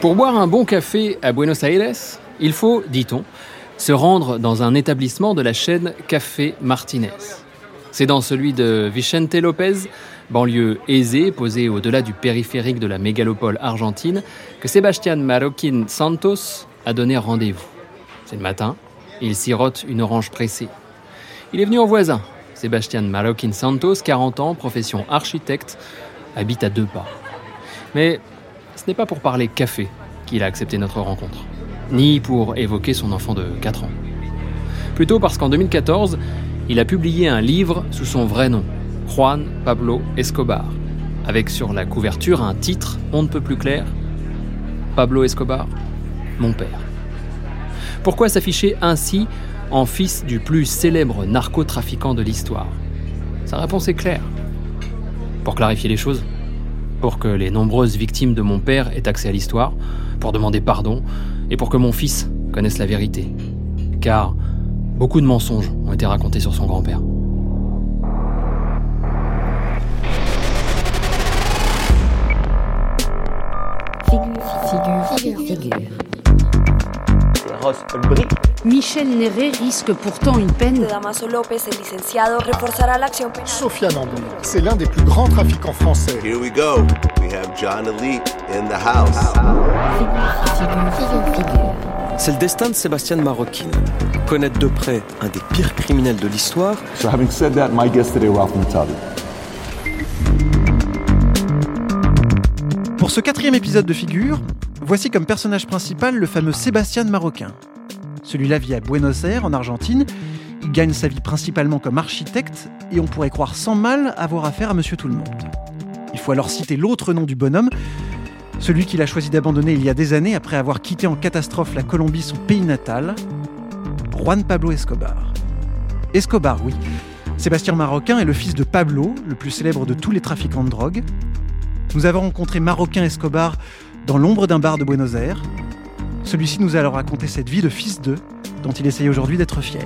Pour boire un bon café à Buenos Aires, il faut, dit-on, se rendre dans un établissement de la chaîne Café Martinez. C'est dans celui de Vicente Lopez, banlieue aisée posée au-delà du périphérique de la mégalopole argentine, que Sébastien Marroquin Santos a donné rendez-vous. C'est le matin, il sirote une orange pressée. Il est venu en voisin. Sébastien Marroquin Santos, 40 ans, profession architecte, habite à deux pas. Mais ce n'est pas pour parler café qu'il a accepté notre rencontre, ni pour évoquer son enfant de 4 ans. Plutôt parce qu'en 2014, il a publié un livre sous son vrai nom, Juan Pablo Escobar, avec sur la couverture un titre on ne peut plus clair Pablo Escobar, mon père. Pourquoi s'afficher ainsi en fils du plus célèbre narcotrafiquant de l'histoire? Sa réponse est claire. Pour clarifier les choses, pour que les nombreuses victimes de mon père aient accès à l'histoire, pour demander pardon, et pour que mon fils connaisse la vérité. Car beaucoup de mensonges ont été racontés sur son grand-père. Figure, figure, figure. Michel Néret risque pourtant une peine. Damaso López, el licenciado, reforzará la acción penal. Sofiane c'est l'un des plus grands trafiquants français. Here we go. We have John Elite in the house. C'est le destin de Sébastien Maroquin. Connaître de près un des pires criminels de l'histoire, So having said that, my guest today, Ralph Mutabi. Pour ce quatrième épisode de Figure, voici comme personnage principal le fameux Sébastien Marocain. Celui-là vit à Buenos Aires, en Argentine. Il gagne sa vie principalement comme architecte et on pourrait croire sans mal avoir affaire à Monsieur Tout-le-Monde. Il faut alors citer l'autre nom du bonhomme, celui qu'il a choisi d'abandonner il y a des années après avoir quitté en catastrophe la Colombie, son pays natal, Juan Pablo Escobar. Escobar, oui. Sébastien Marocain est le fils de Pablo, le plus célèbre de tous les trafiquants de drogue. Nous avons rencontré Marocain Escobar dans l'ombre d'un bar de Buenos Aires. Celui-ci nous a alors raconté cette vie de fils d'eux, dont il essaye aujourd'hui d'être fier.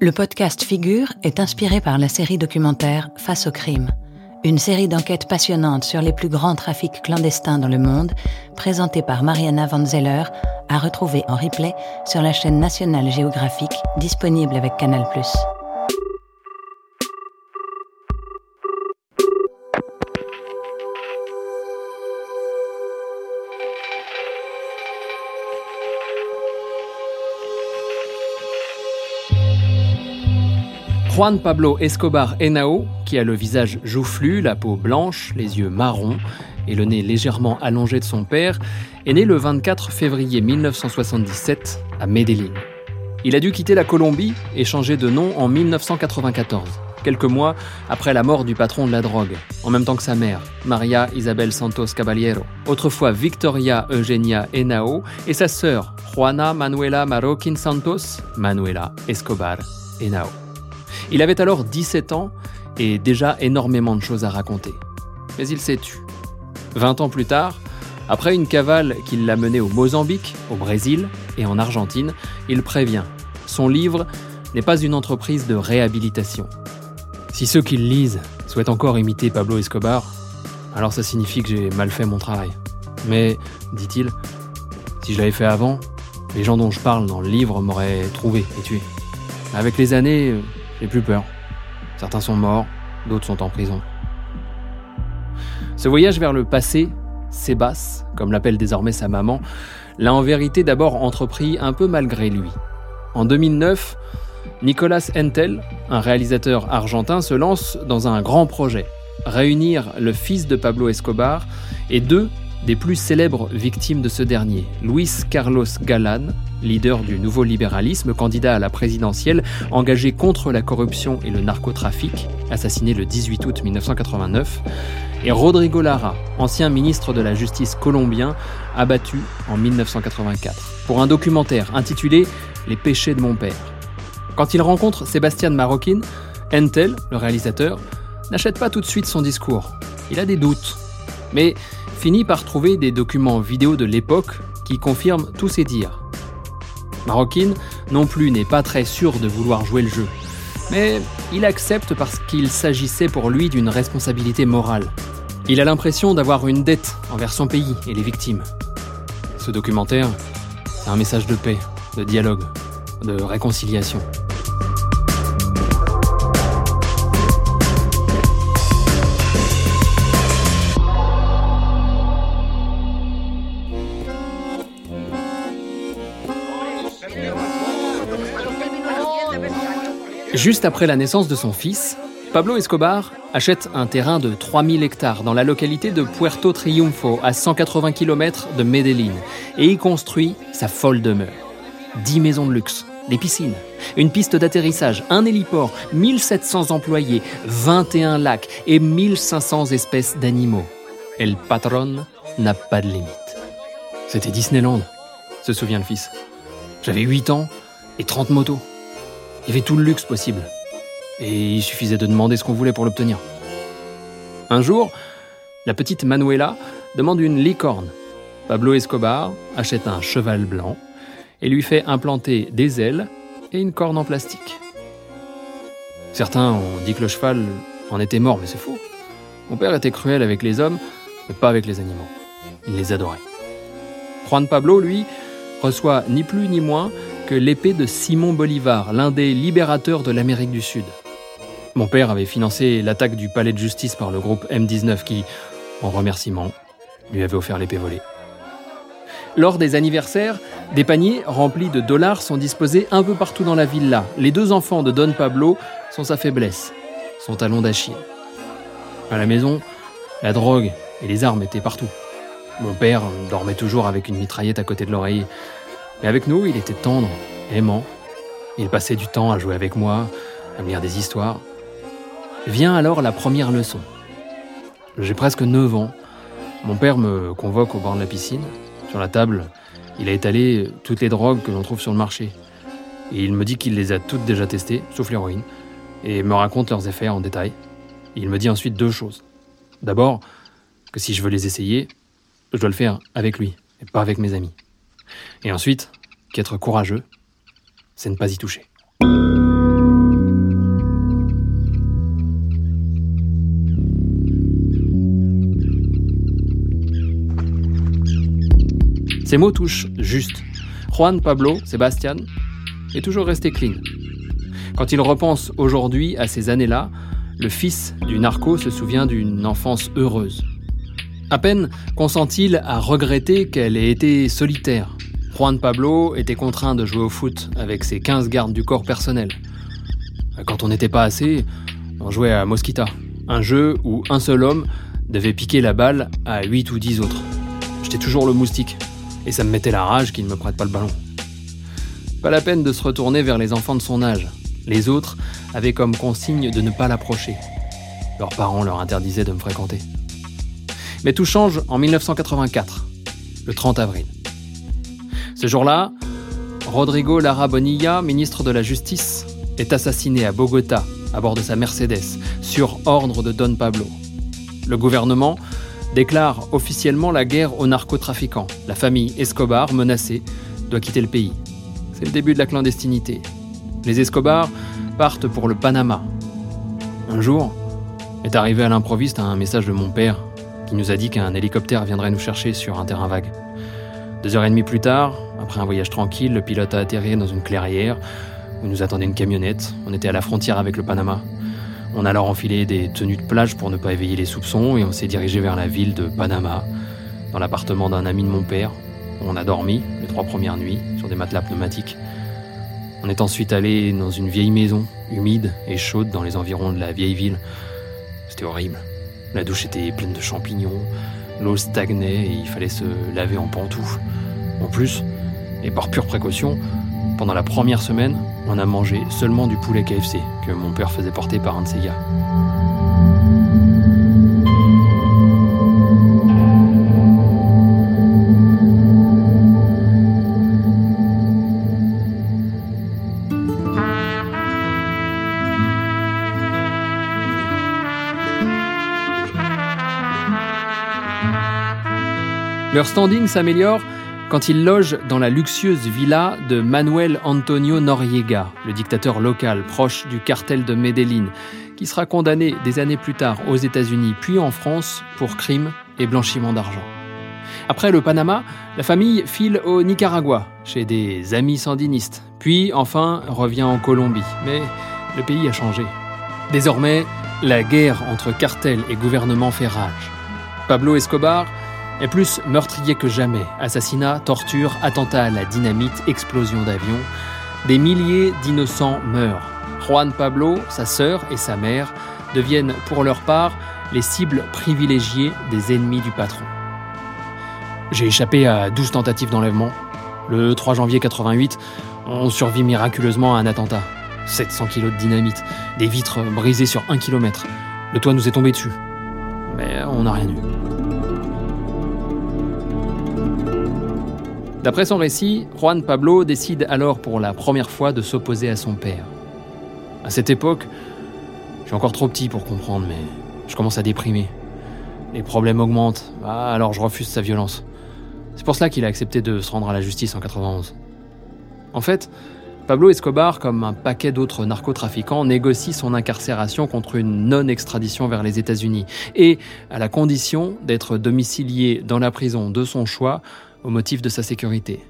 Le podcast Figure est inspiré par la série documentaire Face au crime, une série d'enquêtes passionnantes sur les plus grands trafics clandestins dans le monde, présentée par Mariana Van Zeller, à retrouver en replay sur la chaîne nationale géographique disponible avec Canal+. Juan Pablo Escobar Henao, qui a le visage joufflu, la peau blanche, les yeux marrons et le nez légèrement allongé de son père, est né le 24 février 1977 à Medellín. Il a dû quitter la Colombie et changer de nom en 1994, quelques mois après la mort du patron de la drogue, en même temps que sa mère, Maria Isabel Santos Caballero, autrefois Victoria Eugenia Henao, et sa sœur, Juana Manuela Marroquin Santos, Manuela Escobar Henao. Il avait alors 17 ans et déjà énormément de choses à raconter. Mais il s'est tu. 20 ans plus tard, après une cavale qui l'a mené au Mozambique, au Brésil et en Argentine, il prévient. Son livre n'est pas une entreprise de réhabilitation. Si ceux qui le lisent souhaitent encore imiter Pablo Escobar, alors ça signifie que j'ai mal fait mon travail. Mais, dit-il, si je l'avais fait avant, les gens dont je parle dans le livre m'auraient trouvé et tué. Avec les années, j'ai plus peur. Certains sont morts, d'autres sont en prison. Ce voyage vers le passé, Sébas, comme l'appelle désormais sa maman, l'a en vérité d'abord entrepris un peu malgré lui. En 2009, Nicolas Entel, un réalisateur argentin, se lance dans un grand projet, réunir le fils de Pablo Escobar et deux des plus célèbres victimes de ce dernier, Luis Carlos Galán, leader du nouveau libéralisme, candidat à la présidentielle, engagé contre la corruption et le narcotrafic, assassiné le 18 août 1989, et Rodrigo Lara, ancien ministre de la Justice colombien, abattu en 1984, pour un documentaire intitulé Les péchés de mon père. Quand il rencontre Sébastien Maroquin, Entel, le réalisateur, n'achète pas tout de suite son discours. Il a des doutes. Mais finit par trouver des documents vidéo de l'époque qui confirment tous ses dires. Maroquine non plus n'est pas très sûr de vouloir jouer le jeu, mais il accepte parce qu'il s'agissait pour lui d'une responsabilité morale. Il a l'impression d'avoir une dette envers son pays et les victimes. Ce documentaire, c'est un message de paix, de dialogue, de réconciliation. Juste après la naissance de son fils, Pablo Escobar achète un terrain de 3000 hectares dans la localité de Puerto Triunfo, à 180 km de Medellín, et y construit sa folle demeure. 10 maisons de luxe, des piscines, une piste d'atterrissage, un héliport, 1700 employés, 21 lacs et 1500 espèces d'animaux. El patron n'a pas de limite. C'était Disneyland, se souvient le fils. J'avais 8 ans et 30 motos. Il y avait tout le luxe possible. Et il suffisait de demander ce qu'on voulait pour l'obtenir. Un jour, la petite Manuela demande une licorne. Pablo Escobar achète un cheval blanc et lui fait implanter des ailes et une corne en plastique. Certains ont dit que le cheval en était mort, mais c'est faux. Mon père était cruel avec les hommes, mais pas avec les animaux. Il les adorait. Juan Pablo, lui, reçoit ni plus ni moins l'épée de Simon Bolivar, l'un des libérateurs de l'Amérique du Sud. Mon père avait financé l'attaque du palais de justice par le groupe M19 qui, en remerciement, lui avait offert l'épée volée. Lors des anniversaires, des paniers remplis de dollars sont disposés un peu partout dans la villa. Les deux enfants de Don Pablo sont sa faiblesse, son talon d'Achille. À la maison, la drogue et les armes étaient partout. Mon père dormait toujours avec une mitraillette à côté de l'oreiller. Mais avec nous, il était tendre, aimant. Il passait du temps à jouer avec moi, à me lire des histoires. Vient alors la première leçon. J'ai presque 9 ans. Mon père me convoque au bord de la piscine. Sur la table, il a étalé toutes les drogues que l'on trouve sur le marché. Et il me dit qu'il les a toutes déjà testées, sauf l'héroïne, et me raconte leurs effets en détail. il me dit ensuite deux choses. D'abord, que si je veux les essayer, je dois le faire avec lui, et pas avec mes amis. Et ensuite, qu'être courageux, c'est ne pas y toucher. Ces mots touchent juste. Juan Pablo Sebastian est toujours resté clean. Quand il repense aujourd'hui à ces années-là, le fils du narco se souvient d'une enfance heureuse. À peine consent-il à regretter qu'elle ait été solitaire, Juan Pablo était contraint de jouer au foot avec ses 15 gardes du corps personnel. Quand on n'était pas assez, on jouait à Mosquita, un jeu où un seul homme devait piquer la balle à 8 ou 10 autres. J'étais toujours le moustique, et ça me mettait la rage qu'il ne me prête pas le ballon. Pas la peine de se retourner vers les enfants de son âge. Les autres avaient comme consigne de ne pas l'approcher. Leurs parents leur interdisaient de me fréquenter. Mais tout change en 1984, le 30 avril. Ce jour-là, Rodrigo Lara Bonilla, ministre de la Justice, est assassiné à Bogota à bord de sa Mercedes, sur ordre de Don Pablo. Le gouvernement déclare officiellement la guerre aux narcotrafiquants. La famille Escobar, menacée, doit quitter le pays. C'est le début de la clandestinité. Les Escobar partent pour le Panama. Un jour, est arrivé à l'improviste un message de mon père qui nous a dit qu'un hélicoptère viendrait nous chercher sur un terrain vague. Deux heures et demie plus tard, après un voyage tranquille, le pilote a atterri dans une clairière où nous attendait une camionnette. On était à la frontière avec le Panama. On a alors enfilé des tenues de plage pour ne pas éveiller les soupçons et on s'est dirigé vers la ville de Panama, dans l'appartement d'un ami de mon père. On a dormi les trois premières nuits sur des matelas pneumatiques. On est ensuite allé dans une vieille maison, humide et chaude dans les environs de la vieille ville. C'était horrible. La douche était pleine de champignons, l'eau stagnait et il fallait se laver en pantoufles. En plus, et par pure précaution, pendant la première semaine, on a mangé seulement du poulet KFC que mon père faisait porter par un de ses gars. Leur standing s'améliore quand ils logent dans la luxueuse villa de Manuel Antonio Noriega, le dictateur local proche du cartel de Medellín, qui sera condamné des années plus tard aux États-Unis puis en France pour crimes et blanchiment d'argent. Après le Panama, la famille file au Nicaragua, chez des amis sandinistes, puis enfin revient en Colombie. Mais le pays a changé. Désormais, la guerre entre cartel et gouvernement fait rage. Pablo Escobar est plus meurtrier que jamais. Assassinat, torture, attentat à la dynamite, explosion d'avion. Des milliers d'innocents meurent. Juan Pablo, sa sœur et sa mère deviennent pour leur part les cibles privilégiées des ennemis du patron. J'ai échappé à 12 tentatives d'enlèvement. Le 3 janvier 88, on survit miraculeusement à un attentat. 700 kilos de dynamite, des vitres brisées sur un kilomètre. Le toit nous est tombé dessus. Mais on n'a rien eu. D'après son récit, Juan Pablo décide alors pour la première fois de s'opposer à son père. À cette époque, je suis encore trop petit pour comprendre, mais je commence à déprimer. Les problèmes augmentent, ah, alors je refuse sa violence. C'est pour cela qu'il a accepté de se rendre à la justice en 91. En fait, Pablo Escobar, comme un paquet d'autres narcotrafiquants, négocie son incarcération contre une non-extradition vers les États-Unis, et à la condition d'être domicilié dans la prison de son choix au motif de sa sécurité.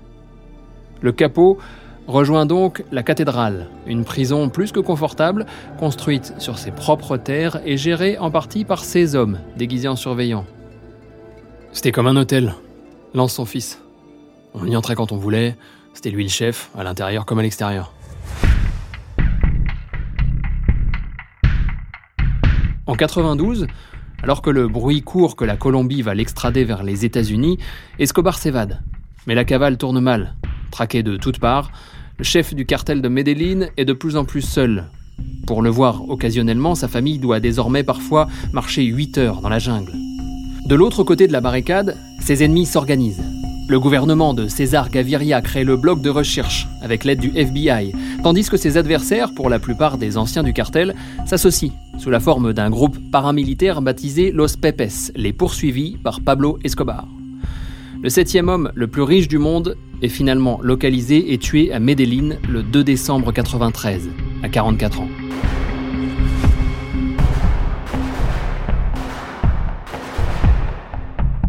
Le capot rejoint donc la cathédrale, une prison plus que confortable, construite sur ses propres terres et gérée en partie par ses hommes, déguisés en surveillants. C'était comme un hôtel, lance son fils. On y entrait quand on voulait, c'était lui le chef, à l'intérieur comme à l'extérieur. En 92, alors que le bruit court que la Colombie va l'extrader vers les États-Unis, Escobar s'évade. Mais la cavale tourne mal. Traqué de toutes parts, le chef du cartel de Medellín est de plus en plus seul. Pour le voir occasionnellement, sa famille doit désormais parfois marcher 8 heures dans la jungle. De l'autre côté de la barricade, ses ennemis s'organisent. Le gouvernement de César Gaviria crée le bloc de recherche avec l'aide du FBI, tandis que ses adversaires, pour la plupart des anciens du cartel, s'associent sous la forme d'un groupe paramilitaire baptisé Los Pepes, les poursuivis par Pablo Escobar. Le septième homme le plus riche du monde est finalement localisé et tué à Medellín le 2 décembre 93, à 44 ans.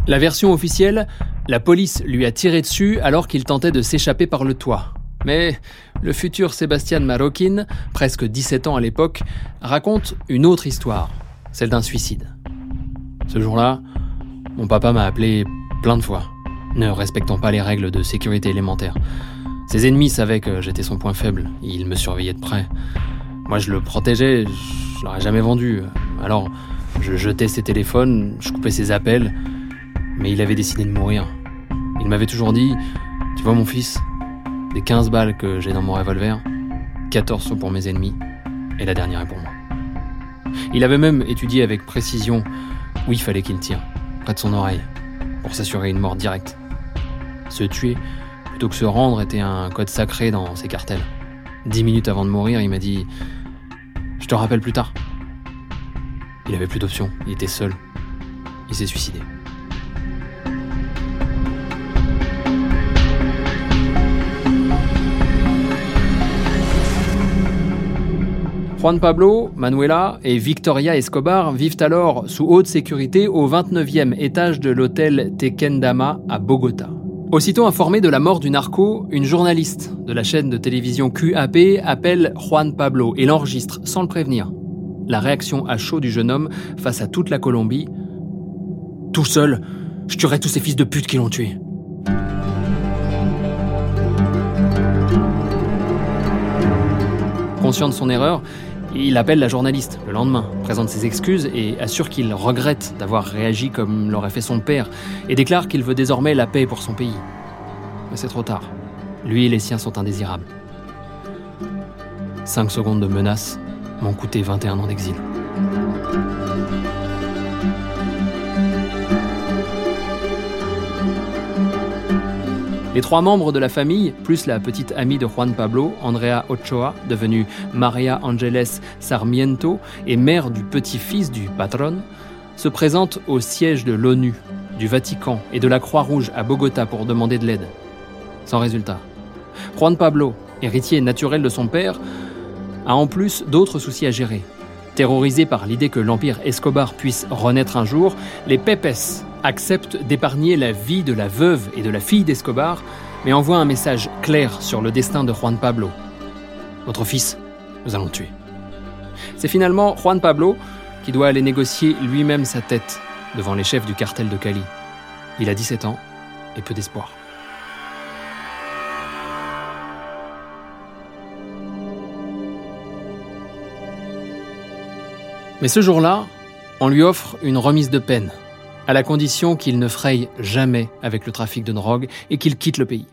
La version officielle, la police lui a tiré dessus alors qu'il tentait de s'échapper par le toit. Mais le futur Sébastien Maroquin, presque 17 ans à l'époque, raconte une autre histoire, celle d'un suicide. Ce jour-là, mon papa m'a appelé plein de fois, ne respectant pas les règles de sécurité élémentaire. Ses ennemis savaient que j'étais son point faible, ils me surveillaient de près. Moi, je le protégeais, je l'aurais jamais vendu. Alors, je jetais ses téléphones, je coupais ses appels, mais il avait décidé de mourir. Il m'avait toujours dit Tu vois, mon fils, des 15 balles que j'ai dans mon revolver, 14 sont pour mes ennemis, et la dernière est pour moi. Il avait même étudié avec précision où il fallait qu'il tire, près de son oreille, pour s'assurer une mort directe. Se tuer, plutôt que se rendre, était un code sacré dans ses cartels. Dix minutes avant de mourir, il m'a dit Je te rappelle plus tard. Il avait plus d'options, il était seul. Il s'est suicidé. Juan Pablo, Manuela et Victoria Escobar vivent alors sous haute sécurité au 29e étage de l'hôtel Tequendama à Bogota. Aussitôt informée de la mort du narco, une journaliste de la chaîne de télévision QAP appelle Juan Pablo et l'enregistre sans le prévenir. La réaction à chaud du jeune homme face à toute la Colombie Tout seul, je tuerai tous ces fils de pute qui l'ont tué. Conscient de son erreur, il appelle la journaliste le lendemain, présente ses excuses et assure qu'il regrette d'avoir réagi comme l'aurait fait son père et déclare qu'il veut désormais la paix pour son pays. Mais c'est trop tard. Lui et les siens sont indésirables. Cinq secondes de menace m'ont coûté 21 ans d'exil. Les trois membres de la famille, plus la petite amie de Juan Pablo, Andrea Ochoa, devenue Maria Angeles Sarmiento et mère du petit-fils du patron, se présentent au siège de l'ONU, du Vatican et de la Croix-Rouge à Bogota pour demander de l'aide. Sans résultat. Juan Pablo, héritier naturel de son père, a en plus d'autres soucis à gérer. Terrorisés par l'idée que l'empire Escobar puisse renaître un jour, les Pepes acceptent d'épargner la vie de la veuve et de la fille d'Escobar, mais envoient un message clair sur le destin de Juan Pablo. Votre fils, nous allons tuer. C'est finalement Juan Pablo qui doit aller négocier lui-même sa tête devant les chefs du cartel de Cali. Il a 17 ans et peu d'espoir. Mais ce jour-là, on lui offre une remise de peine, à la condition qu'il ne fraye jamais avec le trafic de drogue et qu'il quitte le pays.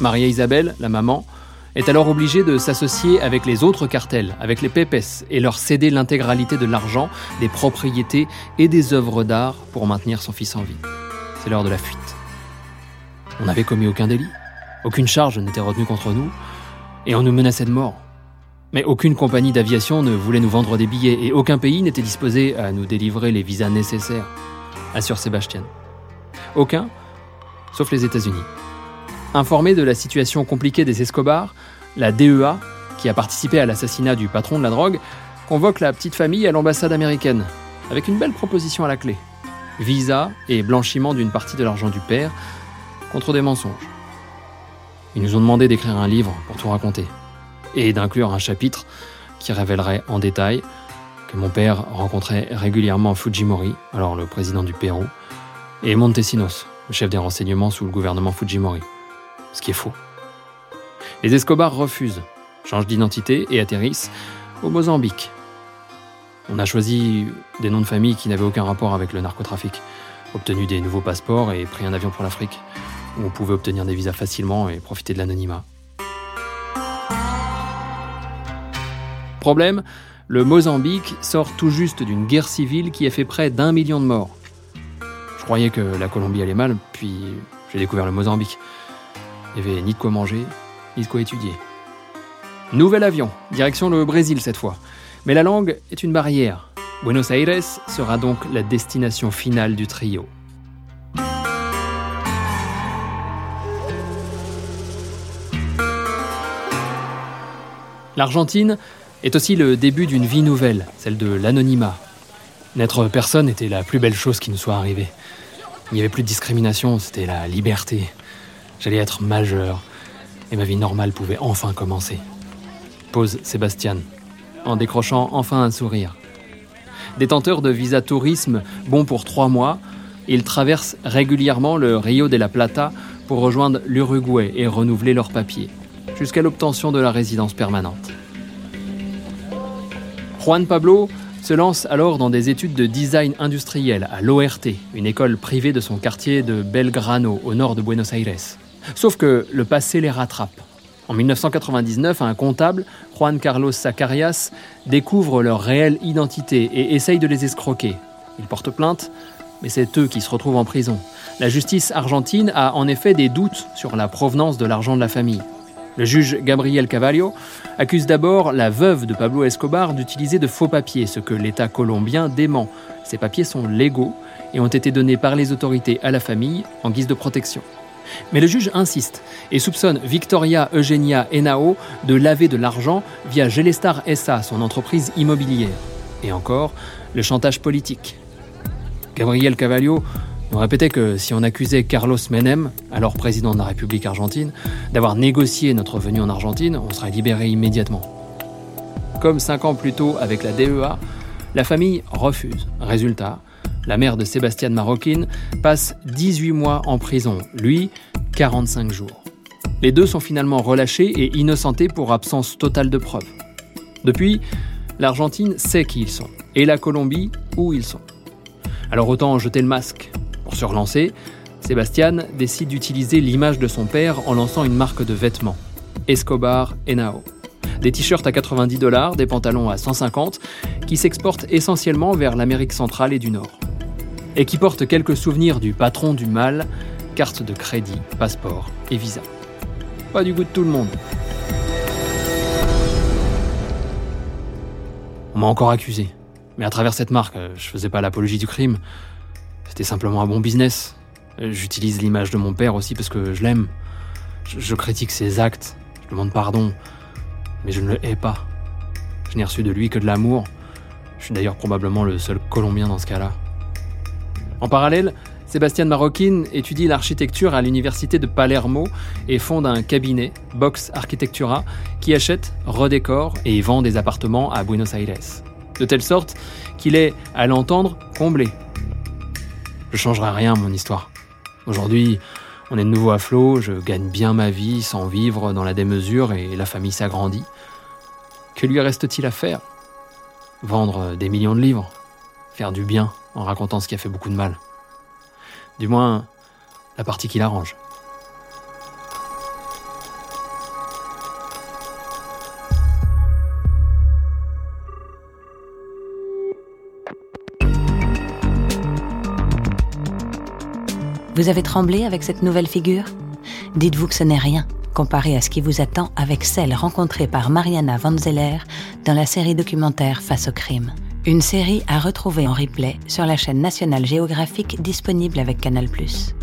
Maria Isabelle, la maman, est alors obligée de s'associer avec les autres cartels, avec les Pepes, et leur céder l'intégralité de l'argent, des propriétés et des œuvres d'art pour maintenir son fils en vie. C'est l'heure de la fuite. On n'avait commis aucun délit, aucune charge n'était retenue contre nous, et on nous menaçait de mort. Mais aucune compagnie d'aviation ne voulait nous vendre des billets et aucun pays n'était disposé à nous délivrer les visas nécessaires, assure Sébastien. Aucun, sauf les États-Unis. Informé de la situation compliquée des Escobar, la DEA, qui a participé à l'assassinat du patron de la drogue, convoque la petite famille à l'ambassade américaine, avec une belle proposition à la clé. Visa et blanchiment d'une partie de l'argent du père, contre des mensonges. Ils nous ont demandé d'écrire un livre pour tout raconter et d'inclure un chapitre qui révélerait en détail que mon père rencontrait régulièrement Fujimori, alors le président du Pérou, et Montesinos, le chef des renseignements sous le gouvernement Fujimori. Ce qui est faux. Les Escobar refusent, changent d'identité et atterrissent au Mozambique. On a choisi des noms de famille qui n'avaient aucun rapport avec le narcotrafic, obtenu des nouveaux passeports et pris un avion pour l'Afrique, où on pouvait obtenir des visas facilement et profiter de l'anonymat. Problème, le Mozambique sort tout juste d'une guerre civile qui a fait près d'un million de morts. Je croyais que la Colombie allait mal, puis j'ai découvert le Mozambique. Il n'y avait ni de quoi manger, ni de quoi étudier. Nouvel avion, direction le Brésil cette fois. Mais la langue est une barrière. Buenos Aires sera donc la destination finale du trio. L'Argentine est aussi le début d'une vie nouvelle, celle de l'anonymat. N'être personne était la plus belle chose qui nous soit arrivée. Il n'y avait plus de discrimination, c'était la liberté. J'allais être majeur et ma vie normale pouvait enfin commencer. Pose Sébastien, en décrochant enfin un sourire. Détenteur de visa tourisme bon pour trois mois, il traverse régulièrement le Rio de la Plata pour rejoindre l'Uruguay et renouveler leurs papiers, jusqu'à l'obtention de la résidence permanente. Juan Pablo se lance alors dans des études de design industriel à l'ORT, une école privée de son quartier de Belgrano, au nord de Buenos Aires. Sauf que le passé les rattrape. En 1999, un comptable, Juan Carlos Zacarias, découvre leur réelle identité et essaye de les escroquer. Il porte plainte, mais c'est eux qui se retrouvent en prison. La justice argentine a en effet des doutes sur la provenance de l'argent de la famille. Le juge Gabriel Cavallo accuse d'abord la veuve de Pablo Escobar d'utiliser de faux papiers, ce que l'État colombien dément. Ces papiers sont légaux et ont été donnés par les autorités à la famille en guise de protection. Mais le juge insiste et soupçonne Victoria Eugenia Henao de laver de l'argent via Gelestar SA, son entreprise immobilière. Et encore, le chantage politique. Gabriel Cavallo nous répétait que si on accusait Carlos Menem, alors président de la République argentine, d'avoir négocié notre venue en Argentine, on serait libéré immédiatement. Comme cinq ans plus tôt avec la DEA, la famille refuse. Résultat, la mère de Sébastien Maroquin passe 18 mois en prison, lui 45 jours. Les deux sont finalement relâchés et innocentés pour absence totale de preuves. Depuis, l'Argentine sait qui ils sont, et la Colombie où ils sont. Alors autant jeter le masque. Pour se relancer, Sébastien décide d'utiliser l'image de son père en lançant une marque de vêtements, Escobar Enao. Des t-shirts à 90 dollars, des pantalons à 150, qui s'exportent essentiellement vers l'Amérique centrale et du Nord. Et qui portent quelques souvenirs du patron du mal, carte de crédit, passeport et visa. Pas du goût de tout le monde. On m'a encore accusé, Mais à travers cette marque, je faisais pas l'apologie du crime. C'était simplement un bon business. J'utilise l'image de mon père aussi parce que je l'aime. Je, critique ses actes, je demande pardon, mais je ne le hais pas. Je n'ai reçu de lui que de l'amour. Je suis d'ailleurs probablement le seul Colombien dans ce cas-là. En parallèle, Sébastien Maroquin étudie l'architecture à l'université de Palermo et fonde un cabinet, Box Architectura, qui achète, redécore et vend des appartements à Buenos Aires. De telle sorte qu'il est, à l'entendre, comblé. Je changerai rien mon histoire. Aujourd'hui, on est de nouveau à flot, je gagne bien ma vie sans vivre dans la démesure et la famille s'agrandit. Que lui reste-t-il à faire? Vendre des millions de livres Faire du bien en racontant ce qui a fait beaucoup de mal Du moins, la partie qui l'arrange. Vous avez tremblé avec cette nouvelle figure? Dites-vous que ce n'est rien comparé à ce qui vous attend avec celle rencontrée par Mariana Van Zeller dans la série documentaire Face au crime. Une série à retrouver en replay sur la chaîne nationale géographique disponible avec Canal ⁇